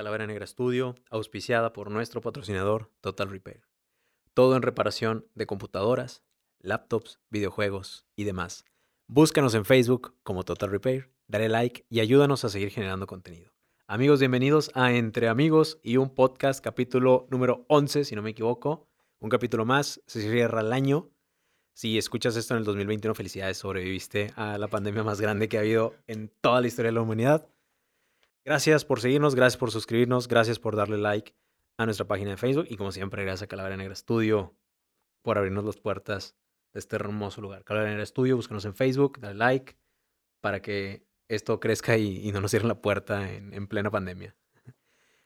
Calavera Negra Studio, auspiciada por nuestro patrocinador Total Repair. Todo en reparación de computadoras, laptops, videojuegos y demás. Búscanos en Facebook como Total Repair, dale like y ayúdanos a seguir generando contenido. Amigos, bienvenidos a Entre Amigos y un podcast, capítulo número 11, si no me equivoco. Un capítulo más, se cierra el año. Si escuchas esto en el 2021, felicidades, sobreviviste a la pandemia más grande que ha habido en toda la historia de la humanidad. Gracias por seguirnos, gracias por suscribirnos, gracias por darle like a nuestra página de Facebook y como siempre, gracias a Calavera Negra Studio por abrirnos las puertas de este hermoso lugar. Calavera Negra Studio, búscanos en Facebook, dale like para que esto crezca y, y no nos cierren la puerta en, en plena pandemia.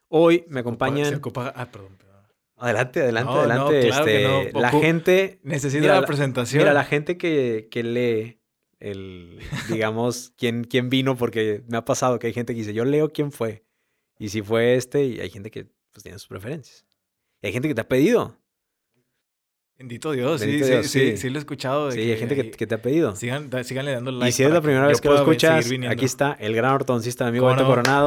Hoy me acompañan... Se ocupa- Ah, perdón. perdón. Adelante, adelante, No, no, adelante. claro este, no. La gente... Necesito Mira, la, la- presentación. Mira, la gente que, que lee el, digamos, quién, quién vino, porque me ha pasado que hay gente que dice, yo leo quién fue. Y si fue este, y hay gente que pues tiene sus preferencias. Y hay gente que te ha pedido. Bendito Dios, sí, Bendito sí, Dios, sí, sí. sí, lo he escuchado. Sí, hay gente que, que te ha pedido. Sigan, síganle dando like. y si es la primera vez que lo escuchas, aquí está el gran ortodoncista, mi amigo ¿Cómo Beto no? Coronado,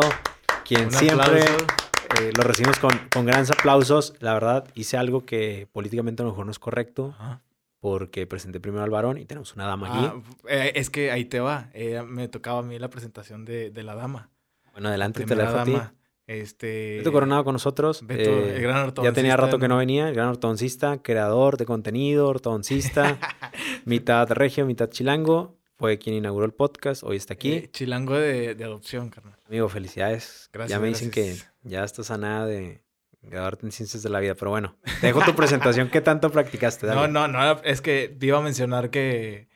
quien Un siempre eh, lo recibimos con, con grandes aplausos. La verdad, hice algo que políticamente a lo mejor no es correcto, Ajá. Porque presenté primero al varón y tenemos una dama aquí. Ah, eh, es que ahí te va. eh, me tocaba a mí la presentación de, de la dama. bueno, adelante, te la dejo a ti. dama. Este. Beto Coronado con nosotros. Beto, eh, el gran ya tenía ortodoncista, rato que no venía, el gran ortodoncista, creador de contenido, ortodoncista, mitad regio, mitad chilango. Fue quien inauguró el podcast, hoy está aquí. Eh, chilango de, de adopción, carnal. Amigo, felicidades. ya Gracias, me dicen gracias. que ya estás a nada de graduarte en ciencias de la vida, pero bueno, te dejo tu presentación. ¿Qué tanto practicaste? No, Dale. no, no. Es que te iba a mencionar que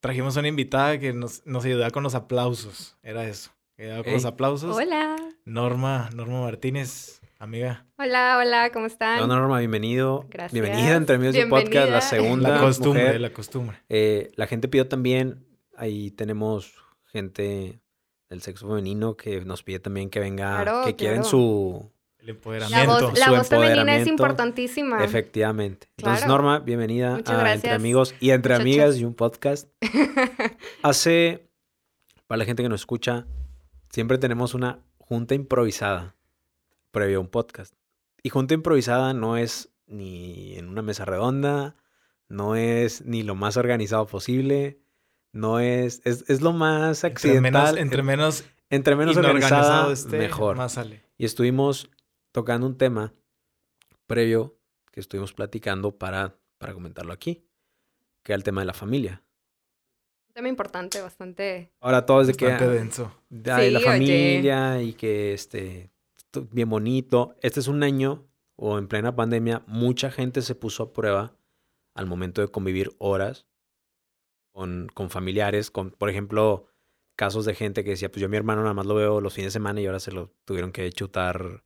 trajimos una invitada que nos, nos ayudaba con los aplausos. Era eso. Ayudaba con Ey. los aplausos. Hola. Norma, Norma Martínez, amiga. Hola, hola, ¿cómo están? No, Norma, bienvenido. Gracias. Bienvenida entre amigos del podcast, la segunda La costumbre, mujer. la costumbre. Eh, la gente pidió también, ahí tenemos gente del sexo femenino que nos pide también que venga, Claro, que quieren claro. su... El La empoderamiento. voz, la voz femenina es importantísima. Efectivamente. Entonces, Claro. Norma, bienvenida Muchas a Entre Amigos y Entre muchachos. Amigas y un podcast. Hace, para la gente que nos escucha, siempre tenemos una junta improvisada previo a un podcast. Y junta improvisada no es ni en una mesa redonda, no es ni lo más organizado posible, no es, es, es lo más Entre accidental. menos, entre menos, entre menos esté, mejor. más sale. Y estuvimos tocando un tema previo que estuvimos platicando para, para comentarlo aquí, que era el tema de la familia. Un tema importante, bastante. Ahora todo es de que Bastante denso. de, la oye. familia y que este bien bonito. Este es un año o en plena pandemia mucha gente se puso a prueba al momento de convivir horas con, con familiares, con por ejemplo casos de gente que decía, pues yo a mi hermano nada más lo veo los fines de semana y ahora se lo tuvieron que chutar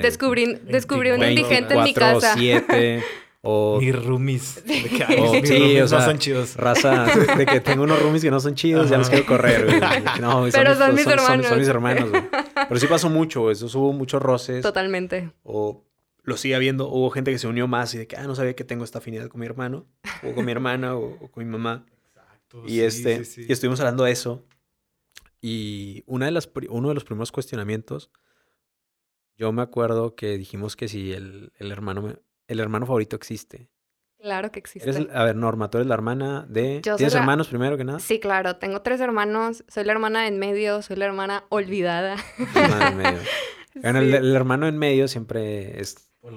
Descubrí, descubrí un 24 indigente en mi casa. 7 o Mis roomies. De que, Oh, mis sí, roomies o sea, no son chidos. raza de que tengo unos roomies que no son chidos, ya los quiero correr, güey. No, Pero son mis Son, hermanos. son mis hermanos, güey. Pero sí pasó mucho, güey. Eso hubo muchos roces. Totalmente. O lo sigue habiendo. Hubo gente que se unió más y de que, ah, no sabía que tengo esta afinidad con mi hermano. O con mi hermana o, o con mi mamá. Exacto, Y sí, este, sí, sí. y estuvimos hablando de eso. Y una de las, uno de los primeros cuestionamientos, yo me acuerdo que dijimos que si el, el hermano, me- el hermano favorito existe. Claro que existe. Eres, a ver, Norma, tú eres la hermana de... Yo ¿Tienes la- hermanos primero que nada? Sí, claro. Tengo tres hermanos. Soy la hermana en medio. Soy la hermana olvidada. Hermana en medio. Bueno, el, Sí. el hermano en medio siempre es...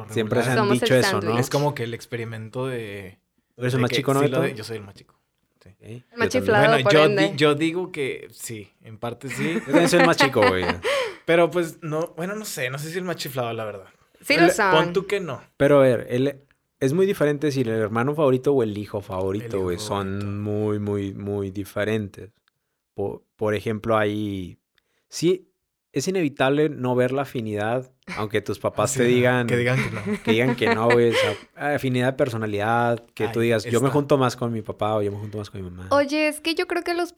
Siempre se han Somos dicho el eso, ¿no? Es como que el experimento de... ¿Tú eres el más chico, no, sí de- Yo soy el más chico. sí. Yo más chiflado. Bueno, por yo, ende. di- yo digo que sí, en parte sí. Yo soy el más chico, güey. Pero pues no, bueno, no sé, no sé si el más chiflado, la verdad. Sí El- lo son. Pon tú que no. Pero a ver, el, es muy diferente si el hermano favorito o el hijo favorito, güey. Son muy, muy, muy diferentes. Por, por ejemplo, hay... Sí, es inevitable no ver la afinidad, aunque tus papás te digan... Que digan que no. que digan que no, güey. O sea, afinidad de personalidad, que tú digas, yo me junto más con mi papá o yo me junto más con mi mamá. Oye, es que yo creo que los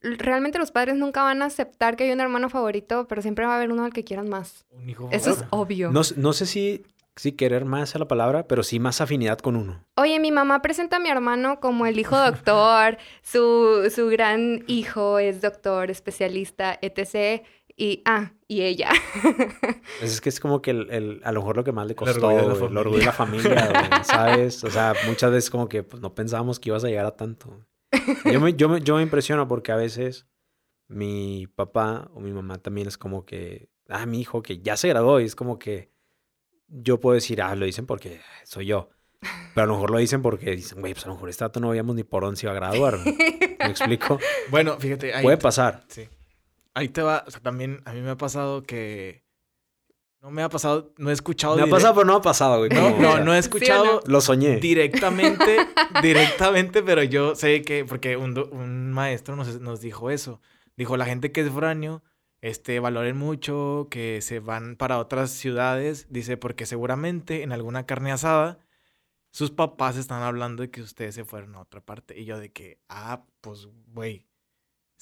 realmente los padres nunca van a aceptar que hay un hermano favorito, pero siempre va a haber uno al que quieran más. Un hijo Eso es obvio. No, sé si, si querer más a la palabra, pero sí más afinidad con uno. Oye, mi mamá presenta a mi hermano como el hijo doctor, su, su gran hijo es doctor, especialista, etc. Y, ah, y ella. Pues es que es como que el, el- a lo mejor lo que más le El costó, orgullo de la el orgullo de la familia, güey, ¿sabes? O sea, muchas veces como que pues, no pensábamos que ibas a llegar a tanto. Yo me, yo, me, yo me impresiono porque a veces mi papá o mi mamá también es como que, ah, mi hijo que ya se graduó y es como que yo puedo decir, ah, lo dicen porque soy yo. Pero a lo mejor lo dicen porque dicen, güey, pues a lo mejor este dato no veíamos ni por dónde se iba a graduar. güey". ¿Me explico? Bueno, fíjate, ahí, Puede pasar. sí. Ahí te va. O sea, también a mí me ha pasado que. No me ha pasado, no he escuchado. Me ha pasado, pero no ha pasado, güey. No, no, he escuchado Lo soñé. directamente, directamente, pero yo sé que, porque un, un maestro nos, nos dijo eso. Dijo, la gente que es foráneo, este, valoren mucho, que se van para otras ciudades. Dice, porque seguramente en alguna carne asada, sus papás están hablando de que ustedes se fueron a otra parte. Y yo de que, ah, pues, güey.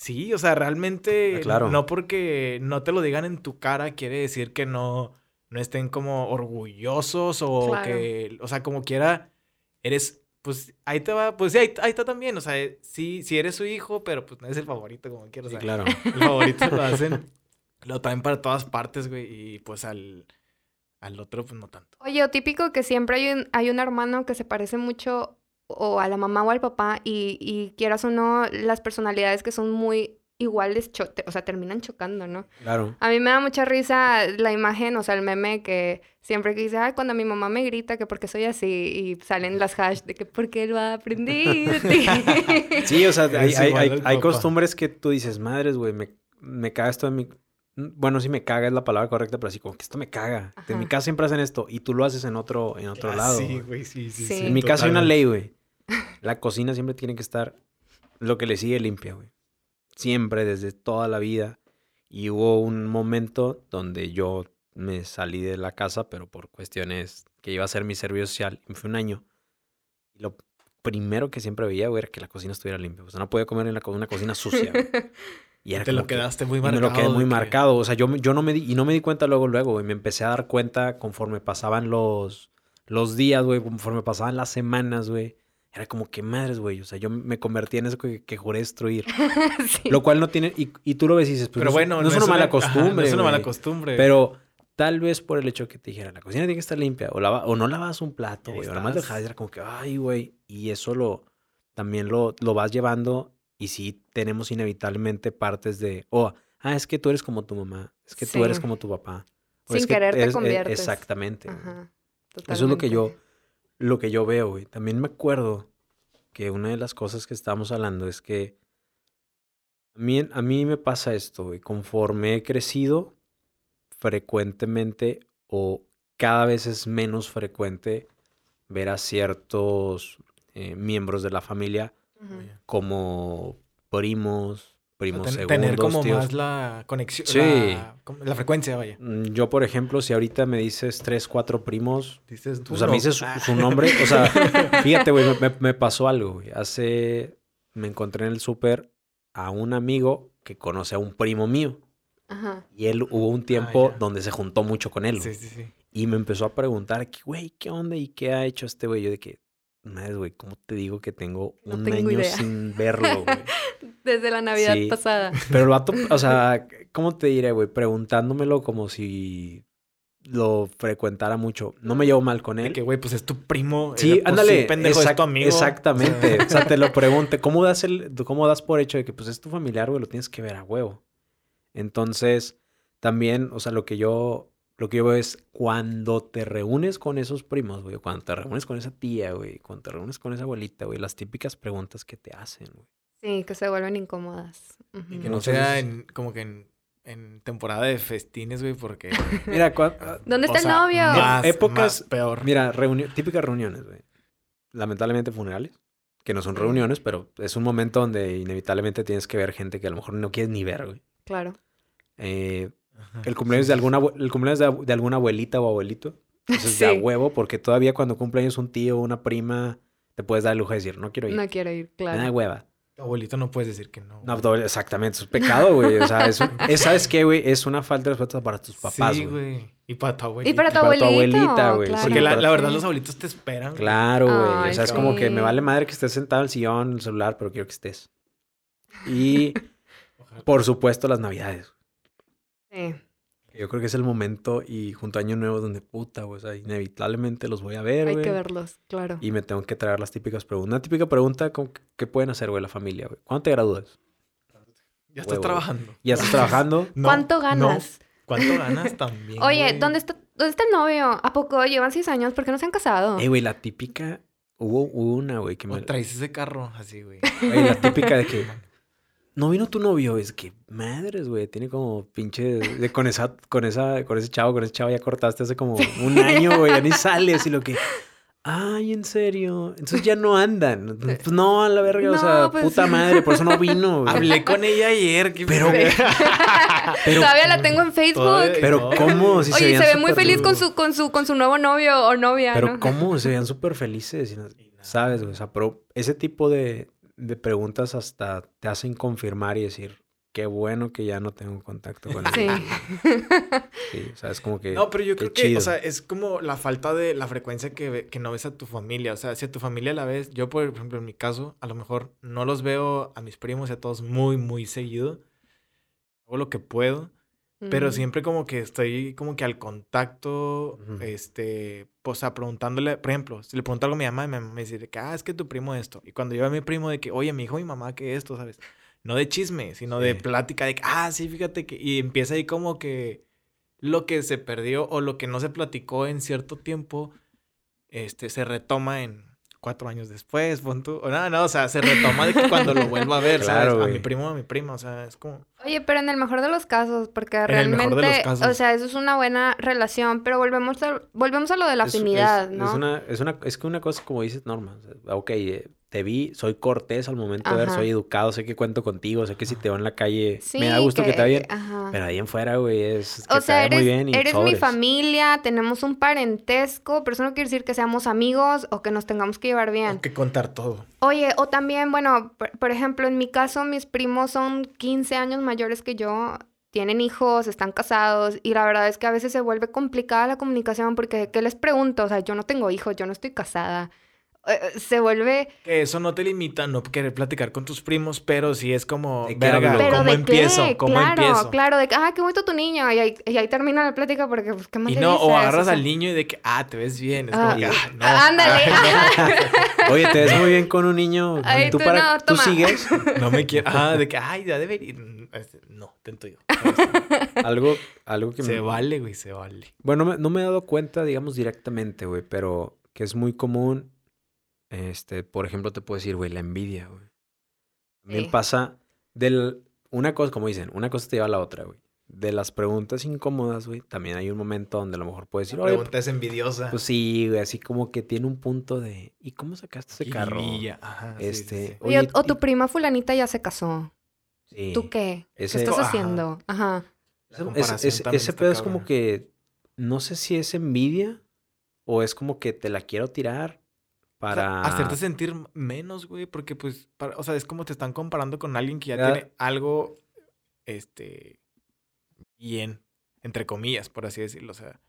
Sí, o sea, realmente, Ah, claro. no porque no te lo digan en tu cara, quiere decir que no, no estén como orgullosos o Claro. que, o sea, como quiera, eres, pues ahí te va, pues sí, ahí, ahí está también, o sea, eh, sí, sí eres su hijo, pero pues no es el favorito como quieras. Sí, o sea, claro. el favorito lo hacen, lo traen para todas partes, güey, y pues al, al otro, pues no tanto. Oye, o típico que siempre hay un, hay un hermano que se parece mucho o a la mamá o al papá y, y quieras o no, las personalidades que son muy iguales, cho- te- o sea, terminan chocando, ¿no? Claro. A mí me da mucha risa la imagen, o sea, el meme que siempre que dice, ay, cuando mi mamá me grita que porque soy así, y salen las hash de que porque lo aprendí. Sí, o sea, hay, hay, hay, costumbres que tú dices, madres, güey, me, me caga esto de mi... Bueno, sí me caga es la palabra correcta, pero así como que esto me caga. En mi casa siempre hacen esto y tú lo haces en otro, en otro Ah, lado. Sí, güey. sí, sí, Sí. sí. En mi casa hay una ley, güey. La cocina siempre tiene que estar lo que le sigue limpia, güey. Siempre, desde toda la vida. Y hubo un momento donde yo me salí de la casa, pero por cuestiones que iba a ser mi servicio social, me fui un año. Y lo primero que siempre veía, güey, era que la cocina estuviera limpia. O sea, no podía comer en la una cocina sucia. güey. Y era Te lo que- quedaste muy y marcado. me lo quedé muy que- marcado. O sea, yo, yo no me di, y no me di cuenta luego, luego, güey. Me empecé a dar cuenta conforme pasaban los, los días, güey, conforme pasaban las semanas, güey. Era como que madres, güey. O sea, yo me convertí en eso que, que juré destruir. Sí. Lo cual no tiene, y, y tú lo ves y dices, pues, Pero no, bueno, no, es una mala costumbre. ajá, no es una mala costumbre. Pero tal vez por el hecho que te dijera, la cocina tiene que estar limpia, o, lava- o no lavas un plato, güey, o nada más dejas, era como que, ay, güey, y eso lo, también lo, lo vas llevando, y sí tenemos inevitablemente partes de, oh, ah, es que tú eres como tu mamá, es que tú eres como tu papá. o Sin es que querer te eres- eh, conviertes. Exactamente. Ajá, Eso es lo que yo. Lo que yo veo, güey. También me acuerdo que una de las cosas que estábamos hablando es que a mí, a mí me pasa esto, güey. Conforme he crecido, frecuentemente o cada vez es menos frecuente ver a ciertos eh, miembros de la familia como primos, primos ten- segundos, tener como tíos. más la conexión. Sí. La, frecuencia, vaya. Mm, Yo, por ejemplo, si ahorita me dices tres, cuatro primos, Dices tú. O sea, no. me dice su, Ah. su nombre. O sea, fíjate, güey, me, me- me pasó algo, güey. Hace. Me encontré en el súper a un amigo que conoce a un primo mío. Ajá. Y él hubo un tiempo ya. donde se juntó mucho con él. Sí, sí, sí. Y me empezó a preguntar, güey, ¿qué onda? ¿Y qué ha hecho este güey? Yo de que, madre, güey, ¿cómo te digo que tengo No un tengo año idea. sin verlo, güey? Desde la Navidad Sí. pasada. Pero el vato, o sea, ¿cómo te diré, güey? Preguntándomelo como si lo frecuentara mucho. No me llevo mal con De él. que, güey, pues es tu primo. Sí, eh, pues, ándale. pendejo, es tu amigo. Exactamente. O sea, O sea, te lo pregunte. ¿Cómo das, el, ¿Cómo das por hecho de que pues es tu familiar, güey? Lo tienes que ver a huevo. Entonces, también, o sea, lo que yo, lo que yo veo es cuando te reúnes con esos primos, güey, cuando te reúnes con esa tía, güey, cuando te reúnes con esa abuelita, güey, las típicas preguntas que te hacen, güey. Sí, que se vuelven incómodas. y que no sea en, como que en, en temporada de festines, güey, porque. Mira, cua- ¿Dónde o está el sea, novio? Más, Épocas- más peor. mira, reuni- típicas reuniones, güey. Lamentablemente funerales, que no son reuniones, pero es un momento donde inevitablemente tienes que ver gente que a lo mejor no quieres ni ver, güey. Claro. Eh. El cumpleaños de alguna el cumpleaños de, de alguna abuelita o abuelito. Eso es de a Sí. huevo, porque todavía cuando cumpleaños un tío o una prima, te puedes dar el lujo de decir, no quiero ir. No quiero ir, claro. hueva. Tu abuelito no puedes decir que no. No, exactamente, es un pecado, güey. O sea, es, un- es- ¿sabes qué, güey? Es una falta de respeto para tus papás, Sí, güey. Y para tu abuelito. Y para tu para tu abuelito. abuelita, güey. claro. Porque la, la verdad, Sí. los abuelitos te esperan. Claro, güey. O sea, es como que me sí. vale madre que estés sentado en el sillón, en el celular, pero quiero que estés. Y, por supuesto, las navidades. Sí. Yo creo que es el momento y junto a Año Nuevo donde puta, güey, o sea, inevitablemente los voy a ver, Hay que verlos, claro. Y me tengo que traer las típicas preguntas. Una típica pregunta, como ¿qué pueden hacer, güey, la familia, güey? ¿Cuándo te gradúas? Ya estás trabajando. ¿Ya estás trabajando? No, ¿Cuánto no. ganas? ¿Cuánto ganas también? Oye? ¿dónde está, ¿dónde está el novio? ¿A poco llevan seis años? ¿Por qué no se han casado? Eh, güey, la típica... Hubo una, güey, que me... O traes ese carro así, güey. Güey, la típica de que... No vino tu novio, es que madres, güey, tiene como pinche de con esa con esa con ese chavo, con ese chavo ya cortaste hace como un año, güey, ya ni sales y lo que Ay, en serio. Entonces ya no andan. Pues no, a la verga, o sea, pues- puta madre, por eso no vino. güey. Hablé con ella ayer. ¿qué Pero-? Pero- Todavía la tengo en Facebook. Todavía- Pero No. cómo si Oye, se ve muy feliz con su, con su, con su nuevo novio o novia, Pero ¿no? cómo se veían súper felices, ¿sabes? güey? O sea, pero ese tipo de, de preguntas hasta te hacen confirmar y decir, qué bueno que ya no tengo contacto con él. Sí. Sí, o sea, es como que... No, pero yo creo que, chido. o sea, es como la falta de la frecuencia que, que no ves a tu familia. O sea, si a tu familia la ves, yo, por ejemplo, en mi caso, a lo mejor no los veo a mis primos y a todos muy, muy seguido. Hago lo que puedo, pero siempre como que estoy como que al contacto, este, pues, o sea, preguntándole, por ejemplo, si le pregunto algo a mi mamá, mamá me dice de que, ah, es que tu primo esto. Y cuando yo a mi primo de que, oye, mi hijo, mi mamá, que esto, ¿sabes? No de chisme, sino de plática de que, ah, sí, fíjate que, y empieza ahí como que lo que se perdió o lo que no se platicó en cierto tiempo, este, se retoma en cuatro años después, pon tú. O nada, no, o sea, se retoma de que cuando lo vuelva a ver, Claro, ¿sabes? A mi primo, a mi prima, o sea, es como... Oye, pero en el mejor de los casos, porque el realmente, mejor de los casos. o sea, eso es una buena relación, pero volvemos a, volvemos a lo de la Es- afinidad, es, ¿no? Es, una, es, una, es que una cosa, como dices, Norma, o sea, ok, eh, te vi, soy cortés al momento de ver, soy educado, sé que cuento contigo, sé que si te veo en la calle, Sí, me da gusto que, te vaya pero ahí en fuera, güey, es que O te sea, vaya eres, muy bien y eres mi sobres. familia, tenemos un parentesco, pero eso no quiere decir que seamos amigos o que nos tengamos que llevar bien. Hay que contar todo. Oye, o también, bueno, por, por ejemplo, en mi caso, mis primos son 15 años mayores que yo, tienen hijos, están casados, y la verdad es que a veces se vuelve complicada la comunicación porque, ¿qué les pregunto? O sea, yo no tengo hijos, yo no estoy casada. Eh, eh, se vuelve... Que eso no te limita a no querer platicar con tus primos, pero sí es como, ¿De qué verga? Pero ¿cómo de empiezo? qué, ¿Cómo claro, empiezo? claro, de que, ah, qué bonito tu niño, y ahí, y ahí termina la plática porque, pues, ¿qué más Y no, o agarras sea, al niño y de que, ah, te ves bien. Es Ah. como que, ah, no. Ah, ándale. Oye, te ves muy bien con un niño, Ay, ¿tú, tú para, no, ¿tú sigues? No me quiero. Ah, de que, ay, ya debería. Este, No, tento yo. Algo, algo que Se me... vale, güey, se vale. Bueno, no me, no me he dado cuenta, digamos, directamente, güey, pero que es muy común, este, por ejemplo, te puedo decir, güey, la envidia, güey. También Sí. pasa del, una cosa, como dicen, una cosa te lleva a la otra, güey. De las preguntas incómodas, güey, también hay un momento donde a lo mejor puedes decir, La pregunta es envidiosa. pues sí, güey, así como que tiene un punto de, ¿y cómo sacaste ese carro? Ajá, sí, Este, sí. Oye, Oye, o, tu y- prima fulanita ya se casó. Sí. ¿Tú qué? Ese- ¿Qué estás Ajá. haciendo? Ajá. Ese- pedo es como que no sé si es envidia o es como que te la quiero tirar O sea, para hacerte sentir menos, güey, porque pues, para- o sea, es como te están comparando con alguien que ya Ya. tiene algo, este, bien, entre comillas, por así decirlo. O sea,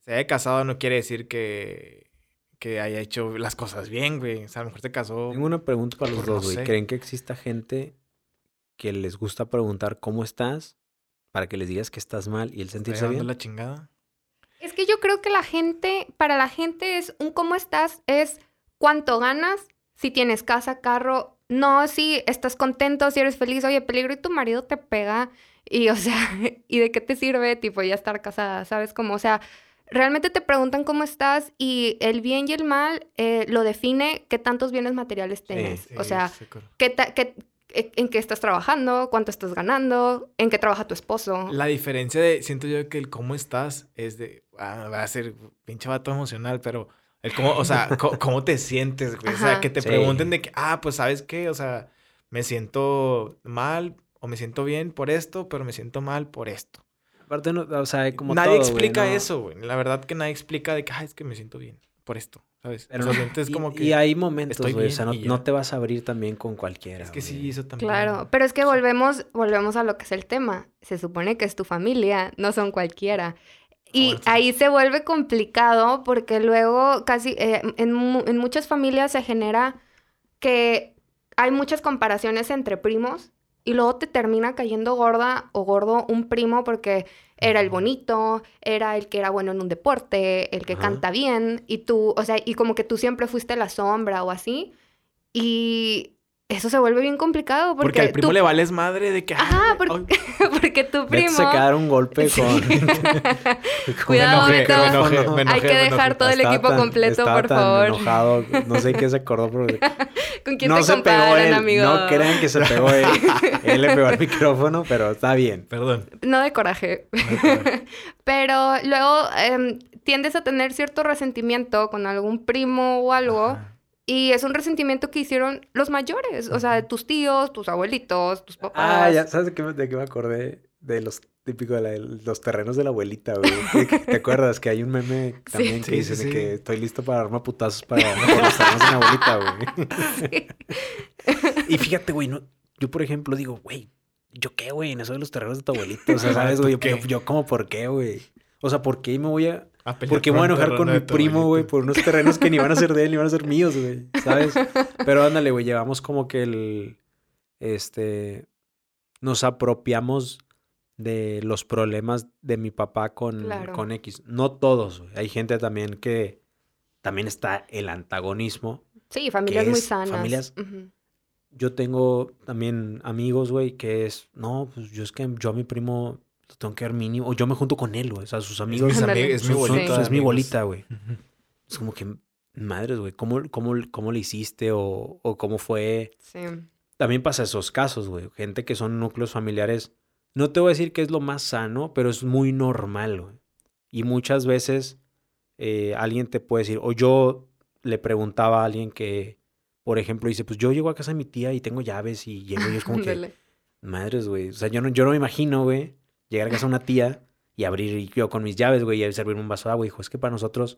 se haya casado no quiere decir que, que haya hecho las cosas bien, güey. O sea, a lo mejor se casó. Tengo una pregunta para los no dos, güey. ¿Creen que exista gente que les gusta preguntar cómo estás para que les digas que estás mal y el sentirse bien? la chingada. Es que yo creo que la gente, para la gente es un cómo estás, es cuánto ganas, si tienes casa, carro, no si estás contento, si eres feliz, oye, peligro y tu marido te pega y o sea, ¿y de qué te sirve tipo ya estar casada? ¿Sabes? Como, o sea, realmente te preguntan cómo estás y el bien y el mal eh, lo define qué tantos bienes materiales tienes. o Sí, sea, sí, claro. qué ta- qué- en qué estás trabajando, cuánto estás ganando, en qué trabaja tu esposo. La diferencia de, siento yo que el cómo estás es de, ah, va a ser pinche vato emocional, pero el cómo, o sea, cómo te sientes, güey. O sea, que te Sí. pregunten de que, ah, pues, ¿sabes qué? O sea, me siento mal o me siento bien por esto, pero me siento mal por esto. Aparte, no, o sea, como nadie todo, güey, explica ¿no? eso, güey. La verdad que nadie explica de que, ah, es que me siento bien por esto, ¿sabes? Pero o sea, sientes y, como que... y hay momentos, güey. O sea, no, te vas a abrir también con cualquiera. Es que sí, eso también. Claro, pero es que volvemos, volvemos a lo que es el tema. Se supone que es tu familia, no son cualquiera. Y sí. ahí se vuelve complicado porque luego casi eh, en, en muchas familias se genera que hay muchas comparaciones entre primos y luego te termina cayendo gorda o gordo un primo porque era el bonito, era el que era bueno en un deporte, el que Ajá. canta bien y tú, o sea, y como que tú siempre fuiste la sombra o así. Y eso se vuelve bien complicado porque, Porque al primo tú- le vales madre de que... Ajá, "Ay, porque, ay". porque tu primo... a quedar un golpe con... Cuidado, Me enojé, me enojé, me Hay que me dejar enojé. todo el Estaba equipo tan- completo, por tan favor. enojado. No sé qué se acordó, pero... ¿Con quién no te se pegó comparan, él. amigo? No crean que se pegó él. él le pegó al micrófono, pero está bien. Perdón. No de coraje. Pero luego em, tiendes a tener cierto resentimiento con algún primo o algo. Ajá. Y es un resentimiento que hicieron los mayores. O sea, tus tíos, tus abuelitos, tus papás. Ah, ya, ¿sabes de qué, me- de qué me acordé? De los típicos de la- los terrenos de la abuelita, güey. ¿Te, te acuerdas que hay un meme también Sí, que dice sí, de sí. que estoy listo para darme a putazos para los terrenos de la abuelita, güey? y fíjate, güey, no, yo por ejemplo digo, güey, ¿yo qué, güey? En eso de los terrenos de tu abuelita. O sea, ¿sabes, güey? Yo, yo como por qué, güey. O sea, ¿por qué me voy a... A pelear ¿Por qué me voy a enojar con mi primo, güey? Por unos terrenos que ni van a ser de él, ni van a ser míos, güey. ¿Sabes? Pero ándale, güey, llevamos como que el... Este... Nos apropiamos de los problemas de mi papá con, Claro. con X. No todos, güey. Hay gente también que... También está el antagonismo. Sí, familias que muy sanas. familias-. Yo tengo también amigos, güey, que es... No, pues yo es que yo a mi primo lo tengo que ver mínimo. O yo me junto con él, güey. O sea, sus amigos... Ándale. amigos, es mi bolita. es mi bolita, güey. Es como que, madres, güey, ¿cómo, cómo, ¿cómo le hiciste o, o cómo fue? Sí. También pasa esos casos, güey. Gente que son núcleos familiares. No te voy a decir que es lo más sano, pero es muy normal, güey. Y muchas veces eh, alguien te puede decir, o yo le preguntaba a alguien que, por ejemplo, dice, pues yo llego a casa de mi tía y tengo llaves y llego y es como que, madres, güey. O sea, yo no, yo no me imagino, güey, llegar a casa de una tía y abrir yo con mis llaves, güey, y servirme un vaso de agua. Dijo, es que para nosotros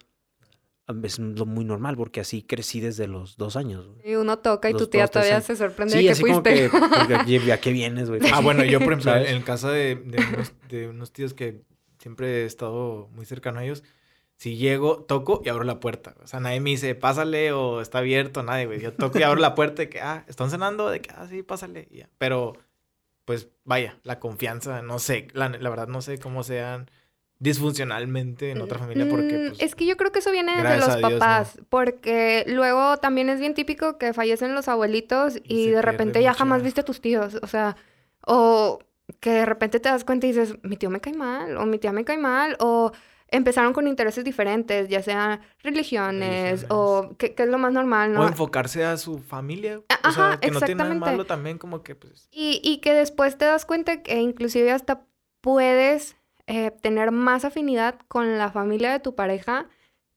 es lo muy normal porque así crecí desde los dos años, güey. Y uno toca y tu tía todavía años. se sorprende Sí, de que así como que, ¿a qué vienes, güey? Ah, bueno, yo, por ejemplo, en el caso de, de unos, de unos tíos que siempre he estado muy cercano a ellos, si llego, toco y abro la puerta. O sea, nadie me dice, pásale o está abierto, nadie, güey. Yo toco y abro la puerta de que, ah, ¿están cenando? De que, ah, sí, pásale. y ya. Pero, pues, vaya, la confianza, no sé, la, la verdad no sé cómo sean disfuncionalmente en otra familia porque, Mm, pues, es que yo creo que eso viene de los a Dios, no. papás, porque luego también es bien típico que fallecen los abuelitos Y de repente ya jamás viste a tus tíos, o sea, o que de repente te das cuenta y dices, mi tío me cae mal, o mi tía me cae mal, o empezaron con intereses diferentes, ya sean religiones, o que, que es lo más normal, o ¿no? enfocarse a su familia. O Ajá, sea, que no tiene nada exactamente. malo también, como que, pues, Y, y que después te das cuenta que inclusive hasta puedes eh, tener más afinidad con la familia de tu pareja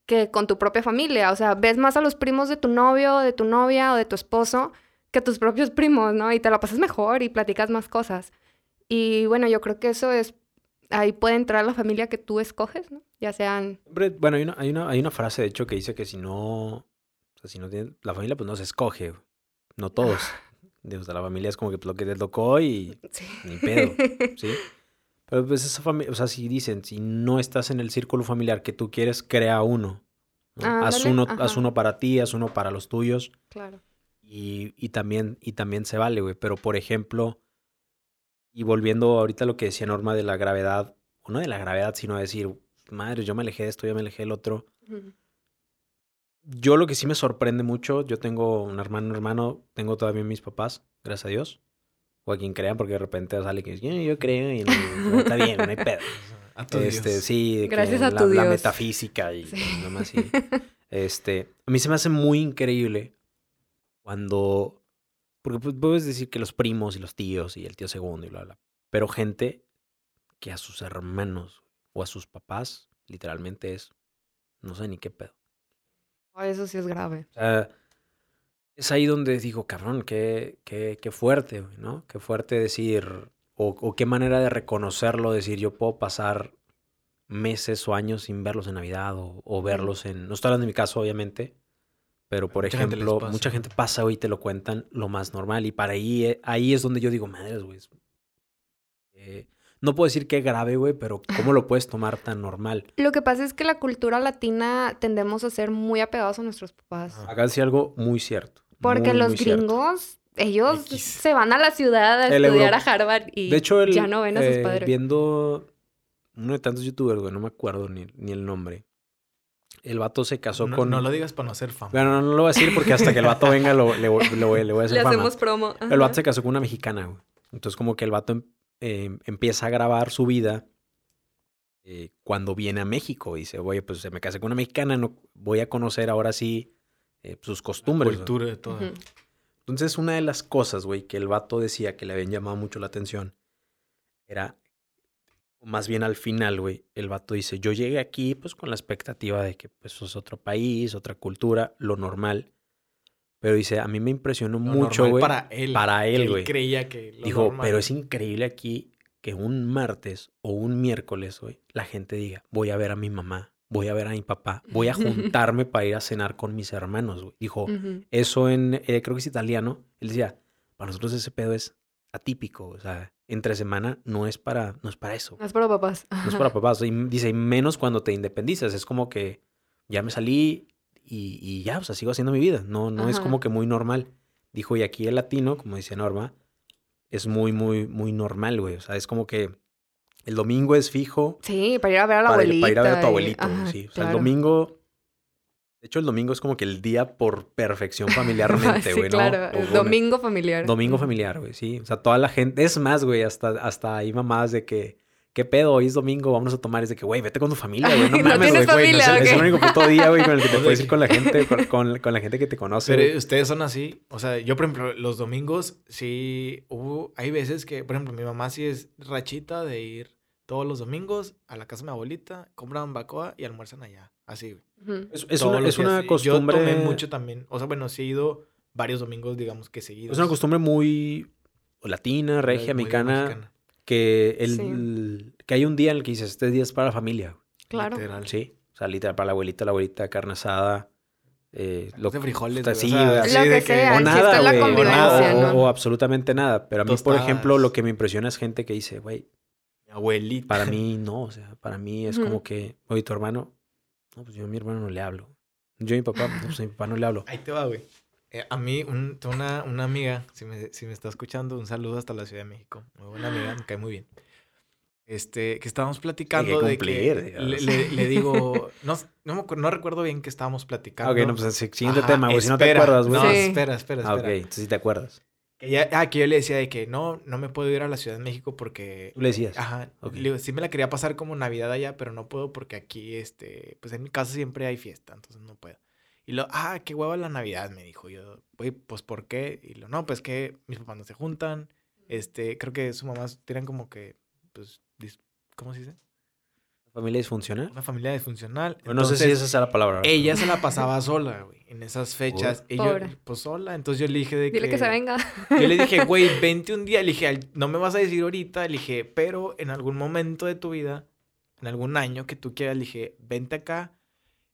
que con tu propia familia. O sea, ves más a los primos de tu novio, de tu novia o de tu esposo que tus propios primos, ¿no? Y te la pasas mejor y platicas más cosas. Y bueno, yo creo que eso es... Ahí puede entrar la familia que tú escoges, ¿no? Ya sean... Bueno, hay una, hay, una, hay una frase, de hecho, que dice que si no... O sea, si no tiene... La familia, pues no se escoge. No todos. Digo, O sea, la familia es como que pues, lo que te tocó y Sí. ni pedo, ¿sí? Pero pues esa familia... O sea, si dicen, si no estás en el círculo familiar que tú quieres, crea uno. ¿no? haz, uno haz uno para ti, haz uno para los tuyos. Claro. Y, y también, y también se vale, güey. Pero, por ejemplo, y volviendo ahorita a lo que decía Norma de la gravedad, o no de la gravedad, sino decir, madre, yo me alejé de esto, yo me alejé del otro. Ujú. Yo lo que sí me sorprende mucho, yo tengo un hermano, un hermano, tengo todavía mis papás, gracias a Dios. O a quien crean, porque de repente sale que dice, "Yo- yo creo y no, está bien, no hay pedo. a tu Este, Dios. sí, de que Gracias a la, tu la Dios. metafísica y Sí. nomás sí. Este, a mí se me hace muy increíble cuando, porque pues, puedes decir que los primos y los tíos y el tío segundo y bla, bla, pero gente que a sus hermanos o a sus papás literalmente es, no sé ni qué pedo. Oh, Eso sí es grave. O sea, es ahí donde digo, cabrón, qué, qué, qué fuerte, ¿no? Qué fuerte decir, o, o qué manera de reconocerlo, decir, yo puedo pasar meses o años sin verlos en Navidad o, o verlos en... No estoy hablando de mi caso, obviamente, pero por mucha ejemplo, mucha gente pasa güey, y te lo cuentan lo más normal y para ahí, eh, ahí es donde yo digo, madres, güey. eh, no puedo decir que grave, güey, pero ¿cómo lo puedes tomar tan normal? Lo que pasa es que la cultura latina tendemos a ser muy apegados a nuestros papás. Ajá. Acá algo muy cierto. Porque muy, los muy cierto. gringos ellos X. se van a la ciudad a El estudiar Euro- a Harvard y De hecho, el, ya no ven a sus eh, padres. viendo uno de tantos youtubers, güey, no me acuerdo ni, ni el nombre. El vato se casó No, con... no lo digas para no hacer fama. Bueno, no, no lo voy a decir porque hasta que el vato venga lo, le, voy- le voy, le voy a hacer Le fama. hacemos promo. El vato se casó con una mexicana, güey. Entonces como que el vato em- eh, empieza a grabar su vida eh, cuando viene a México. Dice, oye, pues se me casé con una mexicana, no, voy a conocer ahora sí eh, sus costumbres. güey". Cultura de todo. Entonces, una de las cosas, güey, que el vato decía que le habían llamado mucho la atención era, o más bien al final, güey, el vato dice, yo llegué aquí pues con la expectativa de que pues es otro país, otra cultura, lo normal. Pero dice, a mí me impresionó Lo mucho, güey. Para él. para él, güey. creía que lo Dijo, normal- pero es increíble aquí que un martes o un miércoles, güey, la gente diga, voy a ver a mi mamá, voy a ver a mi papá, voy a juntarme para ir a cenar con mis hermanos, güey. Dijo, eso en, eh, creo que es italiano. Él decía, para nosotros ese pedo es atípico. O sea, entre semana no es para, no es para eso. No es para papás. No es para papás. Y dice, y menos cuando te independizas. Es como que ya me salí y, y ya, o sea, sigo haciendo mi vida. No, no es como que muy normal. Dijo, y aquí el latino, como dice Norma, es muy, muy, muy normal, güey. O sea, es como que el domingo es fijo Sí, para ir a ver a la para, abuelita. para ir a ver a tu abuelito. Ajá, sí. O sea, el domingo. De hecho, el domingo es como que el día por perfección familiarmente, sí, güey, ¿no? claro. O domingo familiar. Domingo familiar, güey, sí. O sea, toda la gente. Es más, güey, hasta, hasta hay mamás de que. ¿Qué pedo? Hoy es domingo, vámonos a tomar. Es de que, güey, vete con tu familia, güey. No No mames, güey, no es, el- es el ok. único puto día, güey, con el que te puedes ir con la gente, con, con- con la gente que te conoce. Pero güey. ustedes son así. O sea, yo, por ejemplo, los domingos sí hubo. Hay veces que, por ejemplo, mi mamá sí es rachita de ir todos los domingos a la casa de mi abuelita, compran bacoa y almuerzan allá. Así, güey. Es, es una, es una costumbre. Yo tomé mucho también. O sea, bueno, sí he ido varios domingos, digamos que seguidos. Es una costumbre muy latina, regia, Muy mexicana. Que, el, que hay un día en el que dices, este día es para la familia. Claro. Literal. Sí. O sea, literal, para la abuelita, la abuelita, carne asada. Eh, Lo de frijoles. sí, o sea, Lo de que sea, O nada, la güey, o, nada, o- ¿no? o absolutamente nada. Pero a mí, por ejemplo, Tostadas. lo que me impresiona es gente que dice, güey, Mi abuelita. para mí no. O sea, para mí es Ujú. como que, oye, tu hermano, no, pues yo a mi hermano no le hablo. Yo a mi papá, pues a mi papá no le hablo. Ahí te va, güey. Eh, a mí, un- una, una amiga, si me, si me está escuchando, un saludo hasta la Ciudad de México. Muy buena amiga, me cae muy bien. Este, que estábamos platicando de cumplir, que le, le- le digo, no, no, no recuerdo bien qué estábamos platicando. Ok, no, pues el siguiente Ajá, tema, güey. Si no te acuerdas, güey. No, Sí. espera, espera, Ah, ok, espera. entonces sí te acuerdas. Que ya- ah, que yo le decía de que no, no me puedo ir a la Ciudad de México porque... Tú le decías. Ajá. Ok. le digo, sí me la quería pasar como Navidad allá, pero no puedo porque aquí, este, pues en mi casa siempre hay fiesta, entonces no puedo. Y lo, ah, qué hueva la Navidad, me dijo. Yo, güey, pues ¿por qué? Y lo, no, pues que mis papás no se juntan. Este, creo que su mamá tienen como que, pues, ¿cómo se dice? ¿Familia disfuncional? Una familia disfuncional. Bueno, no sé si esa es la palabra. ¿verdad? Ella se la pasaba sola, güey, en esas fechas. Y yo, Pobre. pues sola. Entonces yo le dije de Dile que se venga. yo le dije, güey, vente un día. Le dije, "Al- no me vas a decir ahorita. Le dije, pero en algún momento de tu vida, en algún año que tú quieras, le dije, vente acá.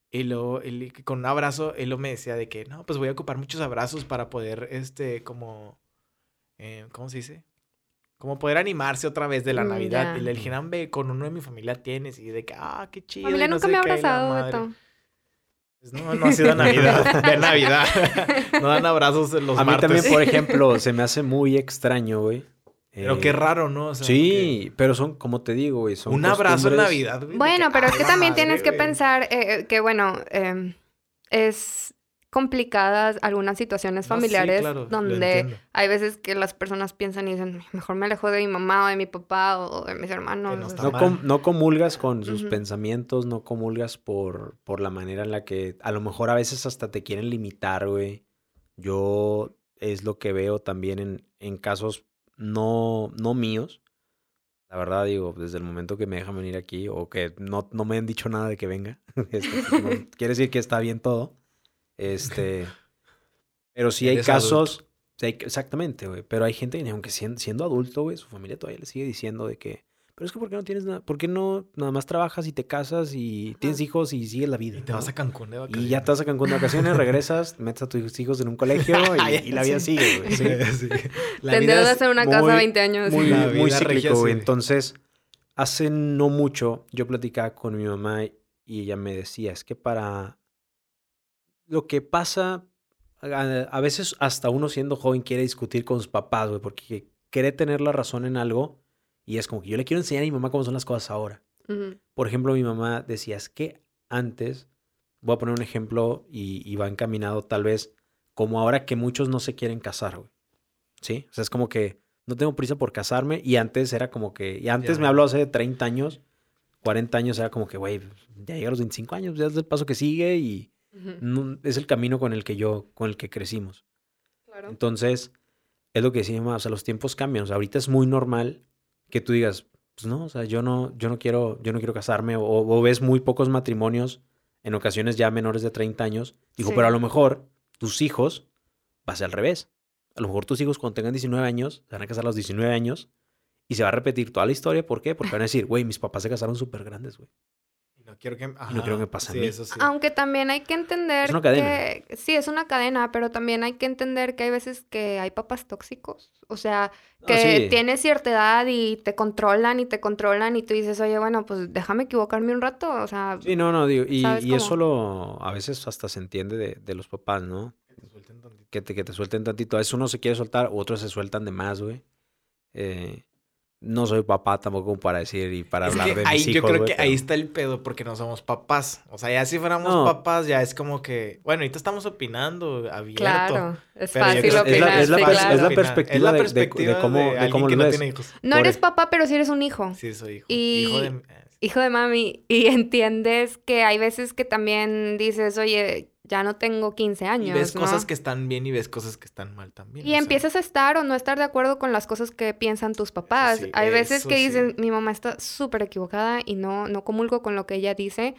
Y luego, él, con un abrazo, él lo me decía de que, no, pues voy a ocupar muchos abrazos para poder, este, como, eh, ¿cómo se dice? Como poder animarse otra vez de la Mm, Navidad. ya. Y le dije, no, ve, con uno de mi familia tienes. Y de que, ah, qué chido. Familia no nunca sé me ha abrazado. Beto. Pues no, no ha sido Navidad. De Navidad. no dan abrazos en los A mí también, por ejemplo, se me hace muy extraño, güey. Pero Eh, qué raro, ¿no? O sea, Sí, pero son, como te digo, güey, son Un abrazo en Navidad, güey. Bueno, que, pero es "Ah, que también madre, tienes que güey". pensar eh, eh, que, bueno, eh, es complicadas algunas situaciones No, sí, familiares claro, donde hay veces que las personas piensan y dicen, mejor me alejo de mi mamá o de mi papá o de mis hermanos. no com- no comulgas con sus pensamientos, no comulgas por, por la manera en la que a lo mejor a veces hasta te quieren limitar, güey. Yo es lo que veo también en, en casos no, no míos. La verdad, digo, desde el momento que me dejan venir aquí o que no, no me han dicho nada de que venga, no- quiere decir que está bien todo. Este, pero sí hay Eres casos, sí hay- exactamente, güey. Pero hay gente que aunque siendo, siendo adulto, güey, su familia todavía le sigue diciendo de que, pero es que ¿por qué no tienes nada? ¿Por qué no nada más trabajas y te casas y tienes hijos y sigues la vida? Y te ¿no? vas a Cancún de Y vacaciones. ya te vas a Cancún de vacaciones, regresas, metes a tus hijos en un colegio y, y la vida Sí. sigue, güey. sí. Sí. La te vida es- en una casa muy- 20 años. Muy, muy cíclico, güey. Entonces, hace no mucho yo platicaba con mi mamá y ella me decía, es que para lo que pasa, a, a veces hasta uno siendo joven quiere discutir con sus papás, güey, porque quiere tener la razón en algo y es como que yo le quiero enseñar a mi mamá cómo son las cosas ahora. Por ejemplo, mi mamá decía, es que antes, voy a poner un ejemplo y, y va encaminado tal vez como ahora que muchos no se quieren casar, güey. ¿Sí? O sea, es como que no tengo prisa por casarme y antes era como que, y antes Ya. me habló hace 30 años, 40 años, era como que, güey, ya llega a los 25 años, ya es el paso que sigue y No- es el camino con el que yo, con el que crecimos. Claro. Entonces, es lo que mamá, o sea, los tiempos cambian. O sea, ahorita es muy normal que tú digas, pues no, o sea, yo no, yo no quiero, yo no quiero casarme, o, o ves muy pocos matrimonios, en ocasiones ya menores de 30 años. Digo, Sí. pero a lo mejor tus hijos va a ser al revés. A lo mejor tus hijos cuando tengan 19 años, se van a casar a los 19 años y se va a repetir toda la historia. ¿Por qué? Porque van a decir, güey, mis papás se casaron súper grandes, güey. No quiero que, no quiero que pase a sí, mí. Eso sí. Aunque también hay que entender una cadena. que sí, es una cadena, pero también hay que entender que hay veces que hay papás tóxicos. O sea, No, que sí. tienes cierta edad y te controlan y te controlan y tú dices, oye, bueno, pues déjame equivocarme un rato. O sea, Sí, no, no, digo, y, ¿Sabes y eso lo, a veces hasta se entiende de, de los papás, ¿no? Que te suelten tantito. que te, que te suelten tantito. A veces uno se quiere soltar, otros se sueltan de más, güey. Eh, no soy papá tampoco para decir y para Es hablar que de ahí, mis hijos, yo creo que pero- ahí está el pedo porque no somos papás. O sea, ya si fuéramos No. papás, ya es como que, bueno, ahorita estamos opinando abierto. claro, es fácil creo- es opinar. la- es la sí, pers- claro. es la Opinar. perspectiva Es la de- de- de perspectiva cómo- de alguien cómo que lo no ves. tiene hijos. No por eres e- papá, pero sí eres un hijo. Sí, soy hijo. Y- Hijo de... eh, hijo de mami, y entiendes que hay veces que también dices, oye, ya no tengo 15 años. Y ves ¿no? cosas que están bien y ves cosas que están mal también. Y sea. empiezas a estar o no estar de acuerdo con las cosas que piensan tus papás. Sí, Hay veces que sí. dicen, mi mamá está súper equivocada y no, no comulgo con lo que ella dice.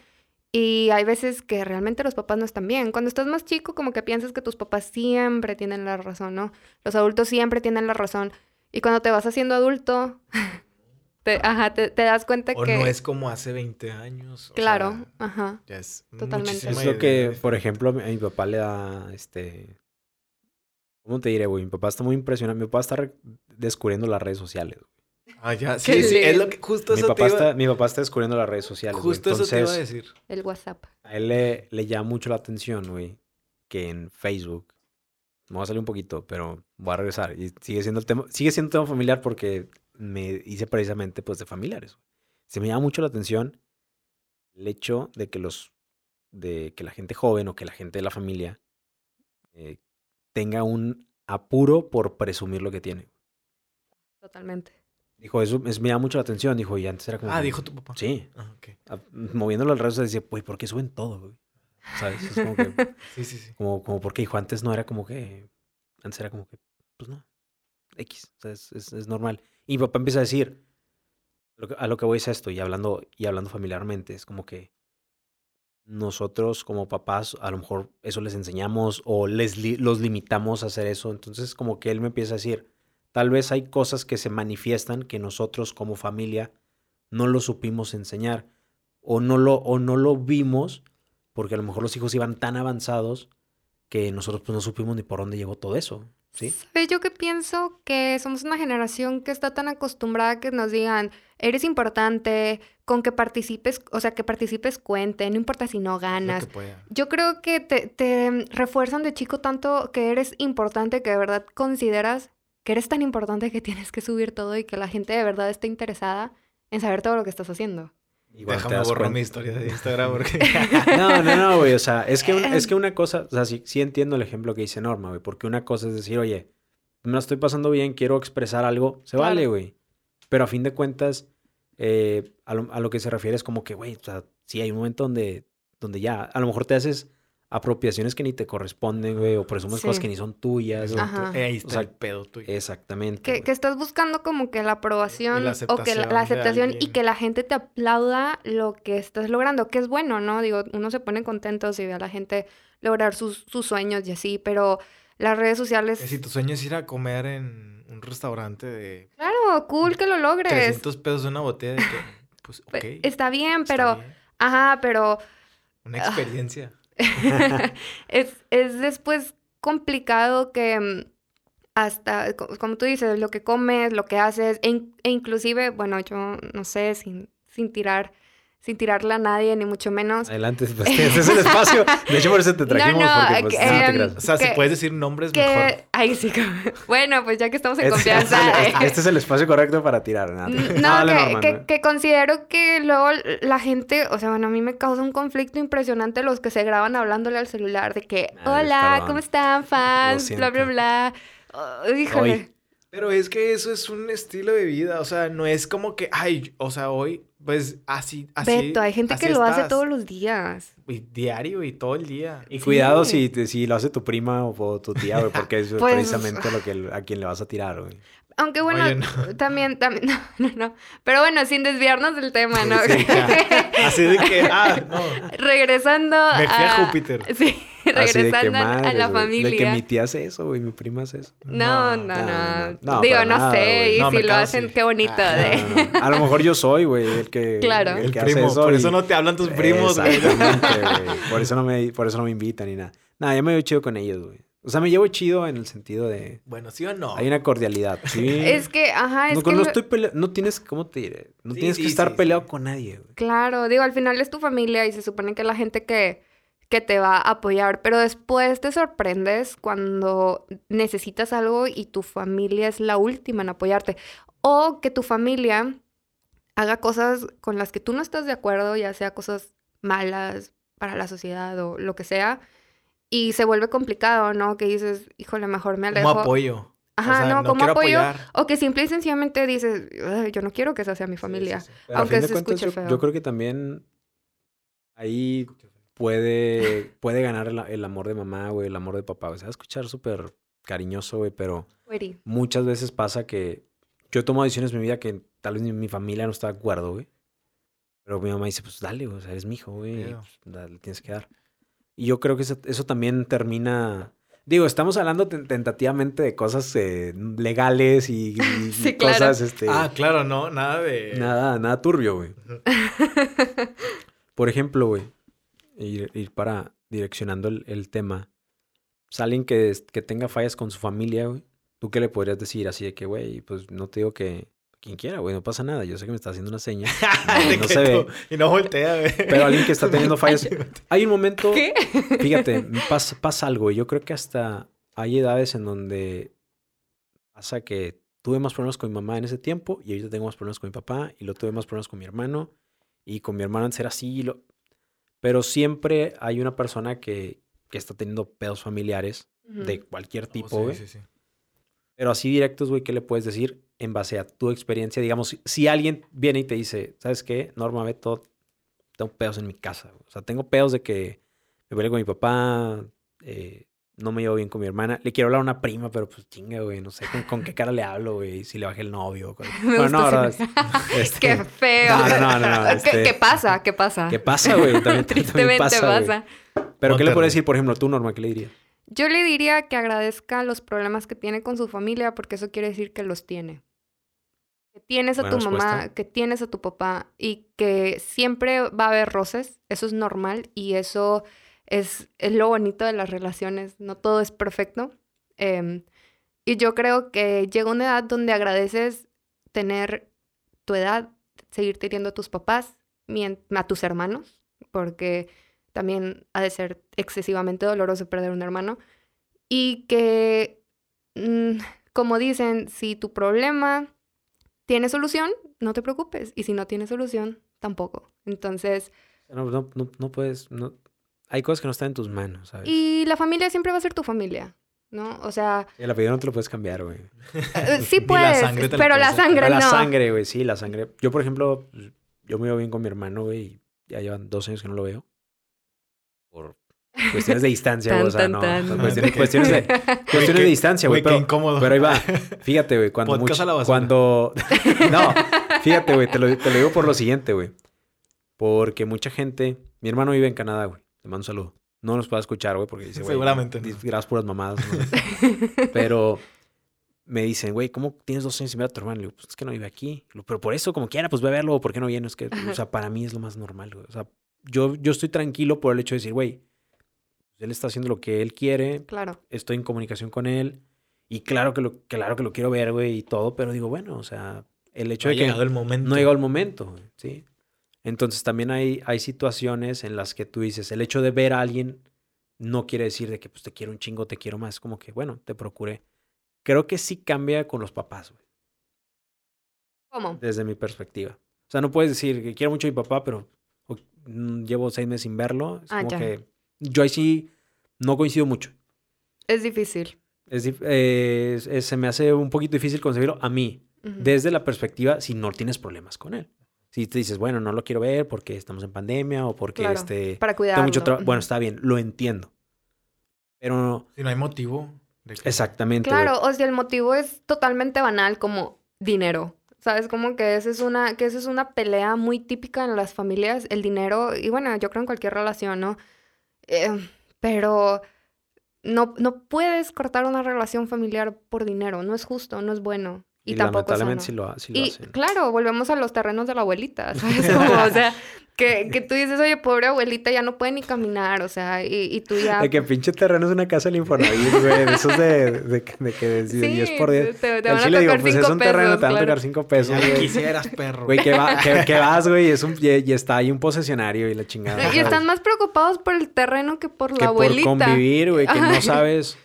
Y hay veces que realmente los papás no están bien. Cuando estás más chico, como que piensas que tus papás siempre tienen la razón, ¿no? Los adultos siempre tienen la razón. Y cuando te vas haciendo adulto, te, ajá, te, te das cuenta O que... no es como hace 20 años. o Claro, sea, ajá. ya es Totalmente. Es lo que, por ejemplo, a mi a mi papá le da, este... ¿Cómo te diré, güey? Mi papá está muy impresionado. Mi papá está re- descubriendo las redes sociales. güey. Ah, ya. Qué Sí, sí, es lo que... Justo Mi eso papá, te iba... está, mi papá está descubriendo las redes sociales. Justo eso te iba a Entonces, decir. El WhatsApp. A él le, le llama mucho la atención, güey, que en Facebook, me voy a salir un poquito, pero voy a regresar. Y sigue siendo el tema, sigue siendo un tema familiar porque me hice precisamente pues de familiares. Se me llama mucho la atención el hecho de que los, de que la gente joven o que la gente de la familia eh, tenga un apuro por presumir lo que tiene. Totalmente. Dijo, eso es- me llama mucho la atención. Dijo, y antes era como... Ah, que, dijo tu papá. Sí. Ah, ok. a- Moviéndolo al sociales, decía, güey, ¿por qué suben todo, güey? ¿Sabes? Es como que... Sí, sí, sí. Como, como porque, hijo, antes no era como que. Antes era como que, pues no. X. O sea, es, es- normal. Y mi papá empieza a decir. a lo que voy es esto, y hablando, y hablando familiarmente, es como que nosotros como papás, a lo mejor eso les enseñamos o les los limitamos a hacer eso. Entonces, como que él me empieza a decir, tal vez hay cosas que se manifiestan que nosotros como familia no lo supimos enseñar o no lo, o no lo vimos porque a lo mejor los hijos iban tan avanzados que nosotros pues no supimos ni por dónde llegó todo eso, ¿sí? ¿Sabes? Yo que pienso que somos una generación que está tan acostumbrada a que nos digan, eres importante, con que participes, o sea, que participes cuente, no importa si no Lo ganas. Yo creo que te, te refuerzan de chico tanto que eres importante, que de verdad consideras que eres tan importante que tienes que subir todo y que la gente de verdad esté interesada en saber todo lo que estás haciendo. Te Déjame borrar cuenta- mi historia de Instagram porque... No, no, no, güey. O sea, es que, es que una cosa, o sea, sí, sí entiendo el ejemplo que dice Norma, güey. Porque una cosa es decir, oye, me la estoy pasando bien, quiero expresar algo, se Claro. vale, güey. Pero a fin de cuentas, eh, a, lo, a lo que se refiere es como que, güey, o sea, sí hay un momento donde, donde ya, a lo mejor te haces apropiaciones que ni te corresponden, güey, o presumes cosas Sí. que ni son tuyas. Eh, Ahí está O sea, el pedo tuyo. Exactamente. Que, estás buscando como que la aprobación la o que la, aceptación la de aceptación y que la gente te aplauda lo que estás logrando, que es bueno, ¿no? Digo, uno se pone contento si ve a la gente lograr sus, sus sueños y así, pero las redes sociales... Si tu sueño es ir a comer en un restaurante de Claro, cool que lo logres. 300 pesos una botella de que, pues, ok. Está bien, está pero... bien. Ajá, pero Una experiencia. es, es después complicado que mm, hasta, co- como tú dices, lo que comes, lo que haces, e, e inclusive, bueno, yo no sé, sin, sin tirar sin tirarla a nadie, ni mucho menos. Adelante, pues este es el espacio. De hecho, por eso te trajimos, no, porque pues, que, no te em, creas. O sea, si puedes decir nombres, mejor. Ay, sí. Bueno, pues ya que estamos en Este, confianza. este- eh. este es el espacio correcto para tirar. nada. No, que, que- ¿no? que considero que luego la gente, o sea, bueno, a mí me causa un conflicto impresionante los que se graban hablándole al celular de que, Ay, hola, perdón. ¿cómo están, fans? Bla, bla, bla. Oh, híjole. Hoy. Pero es que eso es un estilo de vida. O sea, no es como que, ay, o sea, hoy, pues así, así. Beto, hay gente que lo hace todos los días. Y diario y todo el día. Y cuidado si, te- si lo hace tu prima o, o tu tía, güey, porque es Pues, precisamente lo que, a quien le vas a tirar, güey. Aunque bueno, Oye, no. también, también, no, no, no. Pero bueno, sin desviarnos del tema, ¿no? Sí. Así de que, ah, no. regresando Me fui a a... Júpiter. Sí, Así de que regresando a- la familia. De que mi tía hace eso, güey, mi prima hace eso. No, no, No, no. no, no. No, Digo, no nada, sé. Y No, si lo hacen, sí. qué bonito. Ah, de... No, no, no. A lo mejor yo soy, güey, el que, Claro. el El que hace primo. eso. Por y- eso no te hablan tus primos, güey. Por eso no me, por eso no me invitan ni nada. Nada, yo me llevo chido con ellos, güey. O sea, me llevo chido en el sentido de Bueno, ¿sí o no? hay una cordialidad. Sí. Es que, ajá, es no, que... no estoy pelea- no tienes, ¿cómo te diré? No Sí, tienes sí, que estar sí, peleado sí. con nadie, güey. Claro, digo, al final es tu familia y se supone que la gente que, que te va a apoyar, pero después te sorprendes cuando necesitas algo y tu familia es la última en apoyarte. O que tu familia haga cosas con las que tú no estás de acuerdo, ya sea cosas malas para la sociedad o lo que sea, y se vuelve complicado, ¿no? Que dices, híjole, mejor me alejo. Como apoyo. Ajá, O sea, no, como apoyo. apoyar. O que simple y sencillamente dices, "Ay, yo no quiero que esa sea mi familia. Sí, sí, sí. Pero a Aunque se cuentas, escuche yo, feo. yo creo que también ahí puede, puede ganar el, el amor de mamá, güey, el amor de papá. O sea, va a escuchar súper cariñoso, güey, pero muchas veces pasa que yo tomo decisiones en mi vida que tal vez ni mi familia no está de acuerdo, güey. Pero mi mamá dice, pues dale, güey, o sea, eres mi hijo, güey, pues, dale, tienes que dar. Y yo creo que eso, eso también termina... Digo, estamos hablando ten- tentativamente de cosas eh, legales y, y Sí, claro. cosas, este... Ah, claro, no, nada de. Nada, nada turbio, güey. Por ejemplo, güey, ir, ir para direccionando el, el tema. Pues alguien que, que tenga fallas con su familia, güey. ¿Tú qué le podrías decir así de que, güey, pues no te digo que quien quiera, güey, no pasa nada. Yo sé que me está haciendo una seña. De no se ve. Y no voltea, güey. Pero alguien que está teniendo fallas. Hay un momento, ¿Qué? fíjate, pasa, pasa algo. y Yo creo que hasta hay edades en donde pasa que tuve más problemas con mi mamá en ese tiempo y ahorita tengo más problemas con mi papá y lo tuve más problemas con mi hermano y con mi hermano antes era así. y lo... Pero siempre hay una persona que, que está teniendo pedos familiares de cualquier Oh, tipo, sí, güey. sí, sí. Pero así directos, güey, ¿qué le puedes decir en base a tu experiencia? Digamos, si, alguien viene y te dice, ¿sabes qué? Norma, Beto, tengo pedos en mi casa. O sea, tengo pedos de que me peleé con mi papá, eh, no me llevo bien con mi hermana. Le quiero hablar a una prima, pero pues chinga, güey, no sé con, con qué cara le hablo, güey, si le bajé el novio. con- Me Bueno, no, verdad, este, Qué feo. No, no, no, no, no, ¿Qué, este- qué pasa? ¿Qué pasa? ¿Qué pasa, güey? También, también Tristemente pasa, güey. Pero ¿qué le puedes decir, por ejemplo, tú, Norma, qué le dirías? Yo le diría que agradezca los problemas que tiene con su familia porque eso quiere decir que los tiene. Que tienes a Buena tu mamá, que tienes a tu papá y que siempre va a haber roces. Eso es normal y eso es, es lo bonito de las relaciones. No todo es perfecto. Em, y yo creo que llega una edad donde agradeces tener tu edad, seguir teniendo a tus papás, a tus hermanos, porque también ha de ser excesivamente doloroso perder un hermano. Y que, mm, como dicen, si tu problema tiene solución, no te preocupes. Y si no tiene solución, tampoco. Entonces, No, no, no, no puedes, no... Hay cosas que no están en tus manos, ¿sabes? y la familia siempre va a ser tu familia, ¿no? O sea, El apellido no te lo puedes cambiar, güey. eh, sí la puedes, la pero la sangre la no. sangre, güey, sí, la sangre. Yo, por ejemplo, yo me veo bien con mi hermano, güey, y ya llevan dos años que no lo veo. Por cuestiones de distancia, güey, o sea, Tan, no. tan, no, tan. cuestiones, cuestiones de, cuestiones de distancia, güey. Pero, incómodo. pero ahí va. Fíjate, güey, cuando Podcast mucho- a la cuando No, fíjate, güey, te lo, te lo digo por lo siguiente, güey. Porque mucha gente, mi hermano vive en Canadá, güey. Le mando un saludo. No nos puede escuchar, güey, porque dice, güey, Seguramente no. Gracias puras mamadas. ¿no? Pero me dicen, güey, ¿cómo tienes dos años sin ver a tu hermano? Le digo, pues es que no vive aquí. Digo, Pero por eso, como quiera, pues ve a verlo. ¿Por qué no viene? Es que, o sea, para mí es lo más normal, güey. O sea, yo, yo estoy tranquilo por el hecho de decir, güey, él está haciendo lo que él quiere. Claro. Estoy en comunicación con él. Y claro que lo, claro que lo quiero ver, güey, y todo. Pero digo, bueno, o sea, el hecho No de que llegado el momento. no ha llegado el momento, güey, ¿sí? Entonces también hay, hay situaciones en las que tú dices, el hecho de ver a alguien no quiere decir de que pues te quiero un chingo, te quiero más, como que bueno, te procuré. Creo que sí cambia con los papás, güey, ¿Cómo? desde mi perspectiva. O sea, no puedes decir que quiero mucho a mi papá, pero llevo seis meses sin verlo. Es Ah, como ya. que yo ahí sí no coincido mucho. Es difícil. Es, eh, es- es- se me hace un poquito difícil concebirlo a mí, desde la perspectiva si no tienes problemas con él. Si te dices, bueno, no lo quiero ver porque estamos en pandemia o porque Claro, este, Para tengo cuidarlo. mucho trabajo. Ujú. Bueno, está bien, lo entiendo. Pero Si no hay motivo. de que- exactamente. Claro, o si el motivo es totalmente banal, como dinero. ¿Sabes? Como que esa es una, que esa es una pelea muy típica en las familias, el dinero, y bueno, yo creo en cualquier relación, ¿no? Eh, pero no, no puedes cortar una relación familiar por dinero, no es justo, no es bueno. Y, Y, tampoco lamentablemente sí lo, ha- sí lo Y hacen. claro, volvemos a los terrenos de la abuelita, ¿sabes? Como, o sea, que, que tú dices, oye, pobre abuelita, ya no puede ni caminar, o sea, y, y tú ya... De que pinche terreno es una casa del Infonavit, güey. De esos de, de, que- de que de Sí, 10 por 10. te, te Al van a chile digo, tocar pues es un terreno, pesos, te van a tocar 5 pesos, Ya güey. quisieras, perro. Güey, que, va, que, que vas, güey, y, es un, y, y está ahí un posesionario y la chingada. Y ¿sabes? están más preocupados por el terreno que por la que abuelita. por convivir, güey, que no Ajá. sabes.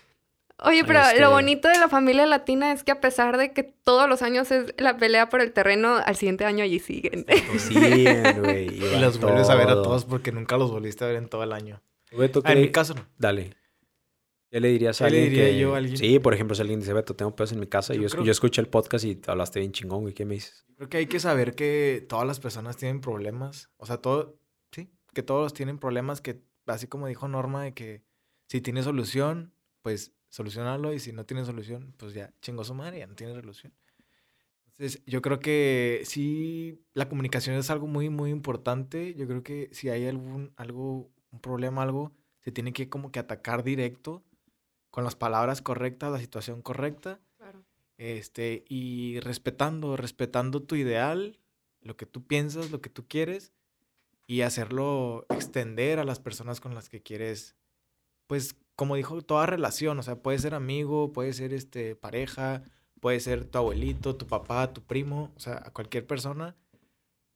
Oye, pero Este- lo bonito de la familia latina es que a pesar de que todos los años es la pelea por el terreno, al siguiente año allí siguen. Y siguen, güey. Y los vuelves a ver a todo. todos porque nunca los volviste a ver en todo el año. Güey, ¿tú Ah, en mi caso no. Dale. ¿Qué le dirías a ¿Qué le alguien diría que- yo a alguien? Sí, por ejemplo, si alguien dice, Beto, tengo pedos en mi casa y Yo creo- yo escuché el podcast y te hablaste bien chingón, güey. ¿Qué me dices? Creo que hay que saber que todas las personas tienen problemas. O sea, todo, sí, que todos tienen problemas que, así como dijo Norma, de que si tiene solución, pues solucionarlo y si no tiene solución, pues ya chingó su madre, ya no tiene solución. Entonces, yo creo que sí, la comunicación es algo muy, muy importante. Yo creo que si hay algún, algo, un problema, algo, se tiene que como que atacar directo con las palabras correctas, la situación correcta. Este, y respetando, respetando tu ideal, lo que tú piensas, lo que tú quieres, y hacerlo extender a las personas con las que quieres, pues, como dijo, toda relación, o sea, puede ser amigo, puede ser este pareja, puede ser tu abuelito, tu papá, tu primo, o sea, a cualquier persona,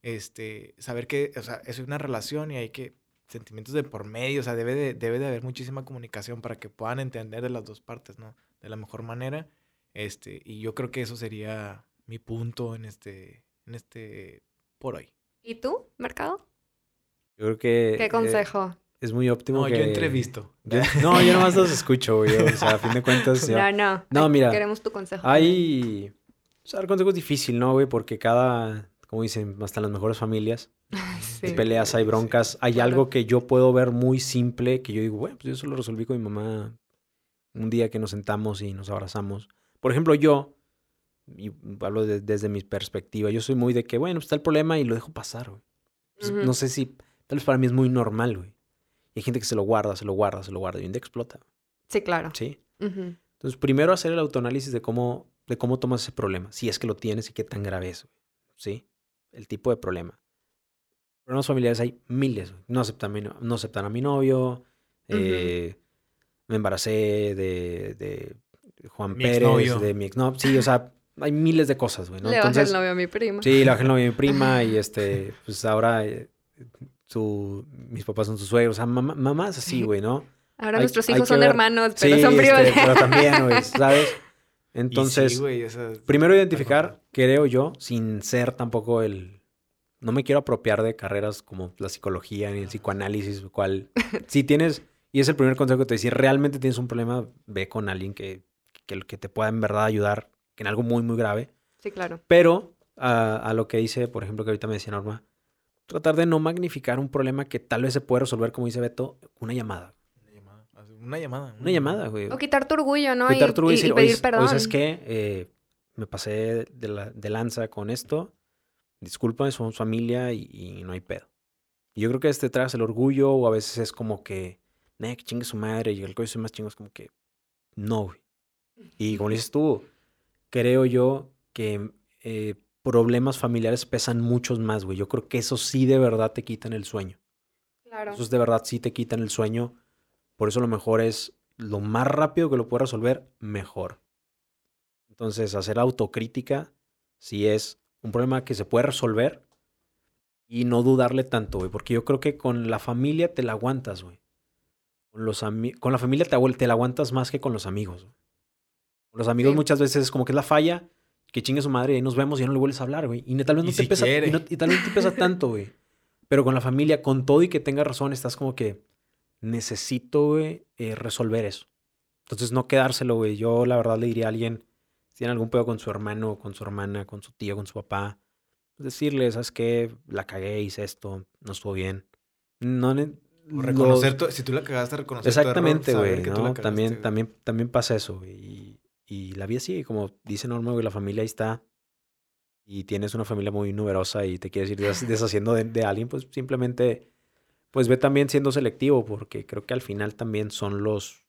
este, saber que, o sea, es una relación y hay que, sentimientos de por medio, o sea, debe de, debe de haber muchísima comunicación para que puedan entender de las dos partes, ¿no? De la mejor manera. Este, y yo creo que eso sería mi punto en este, en este, por hoy. ¿Y tú, Mercado? Yo creo que... ¿Qué eh, consejo? Es muy óptimo No, que... yo entrevisto. Yo- no, yo nomás los escucho, güey. O sea, a fin de cuentas... yo- No, no. No, mira, Queremos tu consejo. Hay... O sea, el consejo es difícil, ¿no, güey? Porque cada... Como dicen, hasta las mejores familias Sí. hay peleas, hay broncas. Hay claro. algo que yo puedo ver muy simple, que yo digo, bueno, pues yo eso lo resolví con mi mamá un día que nos sentamos y nos abrazamos. Por ejemplo, yo, y hablo de- desde mi perspectiva, yo soy muy de que, bueno, pues está el problema y lo dejo pasar, güey. Pues. No sé si, tal vez para mí es muy normal, güey. Hay gente que se lo guarda, se lo guarda, se lo guarda y un día explota, Sí, claro. ¿sí? Entonces, primero hacer el autoanálisis de cómo, de cómo tomas ese problema, si es que lo tienes y qué tan grave es, güey, ¿sí? El tipo de problema. Problemas familiares hay miles. No aceptan, a mi no- aceptan a mi novio, eh, me embaracé de, de Juan Mi Pérez, exnovio. de mi exnovio. Sí, o sea, hay miles de cosas, güey, ¿no? Le bajé Entonces, el novio a mi prima. Sí, la bajé el novio de mi prima y este, pues ahora eh, su, mis papás son sus suegros, o sea, mamá- mamás así, güey, ¿no? Ahora hay- nuestros hijos son ver- hermanos, pero Sí, son este, primos. pero también, güey, ¿sabes? Entonces, sí, güey, esa- primero identificar, creo yo, sin ser tampoco el... No me quiero apropiar de carreras como la psicología ni el psicoanálisis, lo cual, si tienes, y es el primer consejo que te decía, realmente tienes un problema, ve con alguien que, que, que te pueda en verdad ayudar en algo muy, muy grave. Sí, claro. Pero a, a lo que dice, por ejemplo, que ahorita me decía Norma, tratar de no magnificar un problema que tal vez se puede resolver, como dice Beto, una llamada. Una llamada, así, una llamada. Una llamada, güey. O quitar tu orgullo, ¿no? Quitar y, tu orgullo y y- y decir, pedir oye, perdón. oye, ¿sabes qué? Eh, me pasé de, la, de lanza con esto. Discúlpame, somos familia y, y no hay pedo. Y yo creo que este traes el orgullo o a veces es como que, nah, que chingue su madre y el coño soy más chingo. Es como que, no, güey. Y como dices tú, creo yo que eh, problemas familiares pesan muchos más, güey. Yo creo que eso sí de verdad te quitan el sueño. Claro. Esos de verdad sí te quitan el sueño. Por eso lo mejor es lo más rápido que lo puedas resolver, mejor. Entonces, hacer autocrítica, si es un problema que se puede resolver, Y no dudarle tanto, güey. Porque yo creo que con la familia te la aguantas, güey. Con, los con la familia te, te la aguantas más que con los amigos. Con los amigos Sí. muchas veces es como que es la falla, que chingue su madre y nos vemos y ya no le vuelves a hablar, güey. Y tal vez no Y te si pesa. Y, no- y tal vez te pesa tanto, güey. Pero con la familia, con todo y que tenga razón, estás como que necesito, güey, eh, resolver eso. Entonces no quedárselo, güey. Yo la verdad le diría a alguien, si tiene algún pedo con su hermano, con su hermana, con su tío, con su papá, decirle, ¿sabes qué? La cagué, hice esto, no estuvo bien. No, O reconocer, lo- tu- si tú la cagaste, reconocer Exactamente, güey, ¿no? También, también, también pasa eso, güey. Y, y la vida sigue, como dice Norma, güey, la familia ahí está. Y tienes una familia muy numerosa y te quieres ir des- deshaciendo de, de alguien, pues simplemente, pues ve también siendo selectivo, porque creo que al final también son los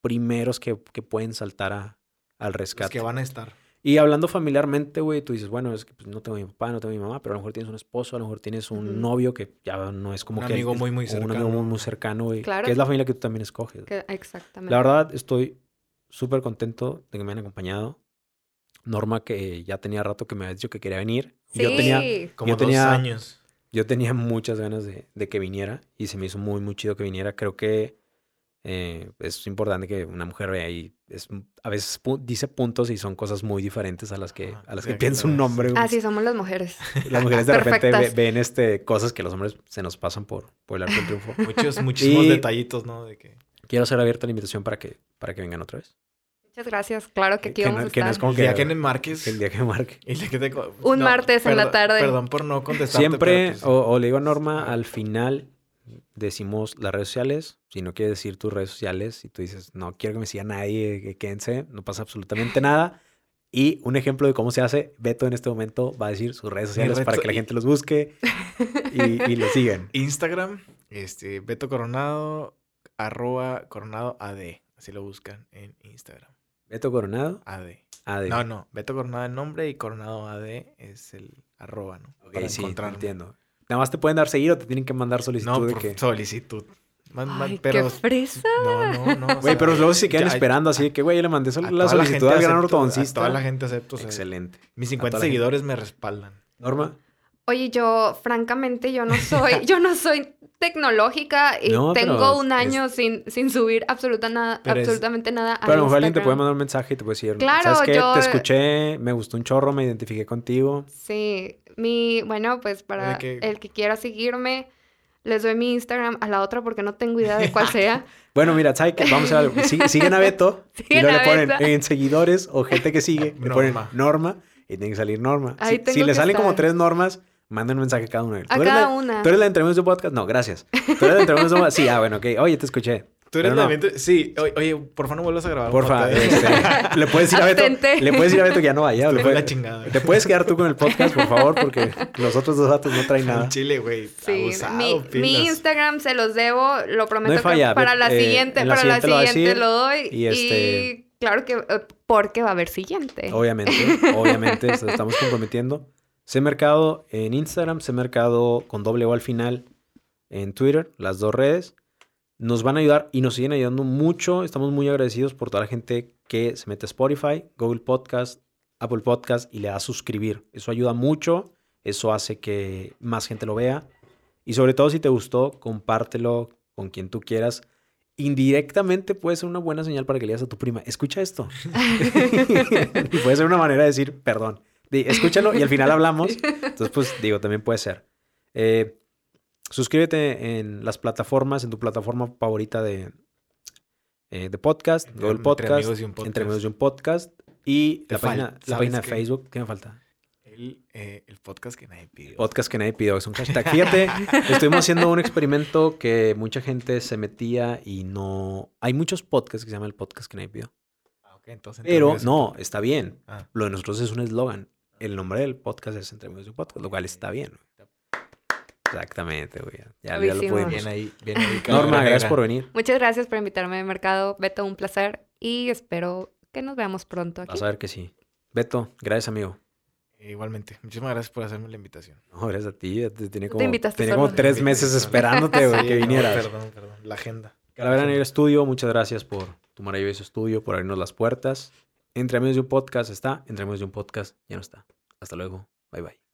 primeros que, que pueden saltar a, al Los rescate. que van a estar. Y hablando familiarmente, güey, tú dices, bueno, es que pues, no tengo mi papá, no tengo mi mamá, pero a lo mejor tienes un esposo, a lo mejor tienes un novio que ya no es como Un que... amigo el- muy, muy o Un amigo cercano. muy, muy cercano, güey. Claro. Que es la familia que tú también escoges. Que- exactamente. La verdad, estoy súper contento de que me hayan acompañado. Norma, que ya tenía rato que me había dicho que quería venir. Sí. Yo tenía, Como Yo dos tenía- años. yo tenía muchas ganas de, de que viniera y se me hizo muy, muy chido que viniera. Creo que eh, es importante que una mujer vea y es, a veces pu- dice puntos y son cosas muy diferentes a las que, a las que piensa un hombre. Así somos las mujeres. Las mujeres de repente ve- ven este, cosas que los hombres se nos pasan por, por el arco del triunfo. Muchos, muchísimos Y- detallitos, ¿no? De que... Quiero hacer abierta la invitación para que, para que vengan otra vez. Muchas gracias. Claro que aquí Que vamos no- a que no estar. es como El día que- me marques... El día que me marque. el día que te co- Un martes en la tarde. Perdón por no contestarte. Siempre, pero, pues, o, o le digo a Norma, al final decimos las redes sociales. Si no quieres decir tus redes sociales, y tú dices, no quiero que me siga nadie, que quédense, no pasa absolutamente nada. Y un ejemplo de cómo se hace, Beto en este momento va a decir sus redes sociales para que la gente los busque y, y lo sigan. Instagram, este, Beto Coronado, arroba Coronado AD. Así lo buscan en Instagram. Beto Coronado, AD. AD. No, no. Beto Coronado el nombre y Coronado AD es el arroba, ¿no? Ok, Para sí, encontrarme. entiendo. Nada más te pueden dar seguir o te tienen que mandar solicitud No, de por que... solicitud. Man- man- Ay, pero, qué fresa. no, no, no. o Güey, sea, pero luego se quedan ya- esperando así de que, güey, yo le mandé la solicitud al gran ortodoncista. A toda la gente acepto. o sea, Excelente. mis A 50 toda la gente. seguidores me respaldan. Norma, Oye, yo, francamente, yo no soy, yo no soy tecnológica y No, tengo un es- año sin, sin subir absoluta nada, Pero es- absolutamente nada a Pero a lo mejor alguien te puede mandar un mensaje y te puede decir, Claro, ¿sabes qué? yo- Te escuché, me gustó un chorro, me identifiqué contigo. Sí, mi, bueno, pues para que- el que quiera seguirme, les doy mi Instagram a la otra porque no tengo idea de cuál sea. Bueno, mira, ¿sabes qué? Vamos a ver siguen a Beto y luego le ponen Beto. en seguidores o gente que sigue, le ponen Norma. Norma y tiene que salir Norma. Ahí Si, tengo si le salen como tres normas, manden un mensaje a cada uno. ¿Tú A cada la- una. ¿Tú eres la entrevista de podcast? No, gracias. ¿Tú eres la entrevista de podcast? Sí, ah, bueno, ok. Oye, te escuché. Tú eres Pero la no. Sí, oye, oye, por favor no vuelvas a grabar. Porfa, este, le puedes decir a Beto, le puedes decir a Beto que ya no vaya. le puedes- la chingada. te puedes quedar tú con el podcast, por favor, porque los otros dos datos no traen nada. Chile, güey. Sí, abusado, mi. Instagram se los debo, lo prometo que falla, para la eh, siguiente, la para la siguiente lo va a siguiente decir, lo doy. y Y, este- claro que, eh, porque va a haber siguiente. Obviamente, obviamente, nos estamos comprometiendo. Sé Mercado en Instagram, Sé Mercado con doble O al final en Twitter, las dos redes. Nos van a ayudar y nos siguen ayudando mucho. Estamos muy agradecidos por toda la gente que se mete a Spotify, Google Podcast, Apple Podcast y le da a suscribir. Eso ayuda mucho, eso hace que más gente lo vea. Y sobre todo si te gustó, compártelo con quien tú quieras. Indirectamente puede ser una buena señal para que le digas a tu prima, escucha esto. y puede ser una manera de decir perdón. Di, escúchalo y al final hablamos. Entonces, pues digo, también puede ser. Eh, suscríbete en las plataformas, en tu plataforma favorita de, eh, de podcast, Entre- Google entre Podcast, amigos y un podcast. entre amigos de un podcast y Te la página, la ¿sabes página de? Facebook. ¿Qué me falta? El, eh, el podcast que nadie pidió. Podcast que nadie pidió, es un hashtag. Fíjate, estuvimos haciendo un experimento que mucha gente se metía y no... Hay muchos podcasts que se llama el podcast que nadie pidió. Ah, ok, entonces, Pero y no, está bien. Ah. Lo de nosotros es un eslogan. El nombre del podcast es Entre Amigos de un Podcast, lo cual está bien. güey. Exactamente, güey. Ya, ya lo pudimos. Bien ahí, bien ahí. Norma, gracias por venir. Muchas gracias por invitarme de mercado. Beto, un placer. Y espero que nos veamos pronto aquí. Vas a ver que sí. Beto, gracias, amigo. Igualmente. Muchísimas gracias por hacerme la invitación. No, gracias a ti. te- Tenía Te como, invitaste tenía como tres meses esperándote, güey, Sí, que no, vinieras. perdón, perdón. La agenda. Calavera Negra Estudio, muchas gracias por tu maravilloso estudio, por abrirnos las puertas. Entre Amigos de un Podcast está, Entre Amigos de un Podcast ya no está. Hasta luego. Bye, bye.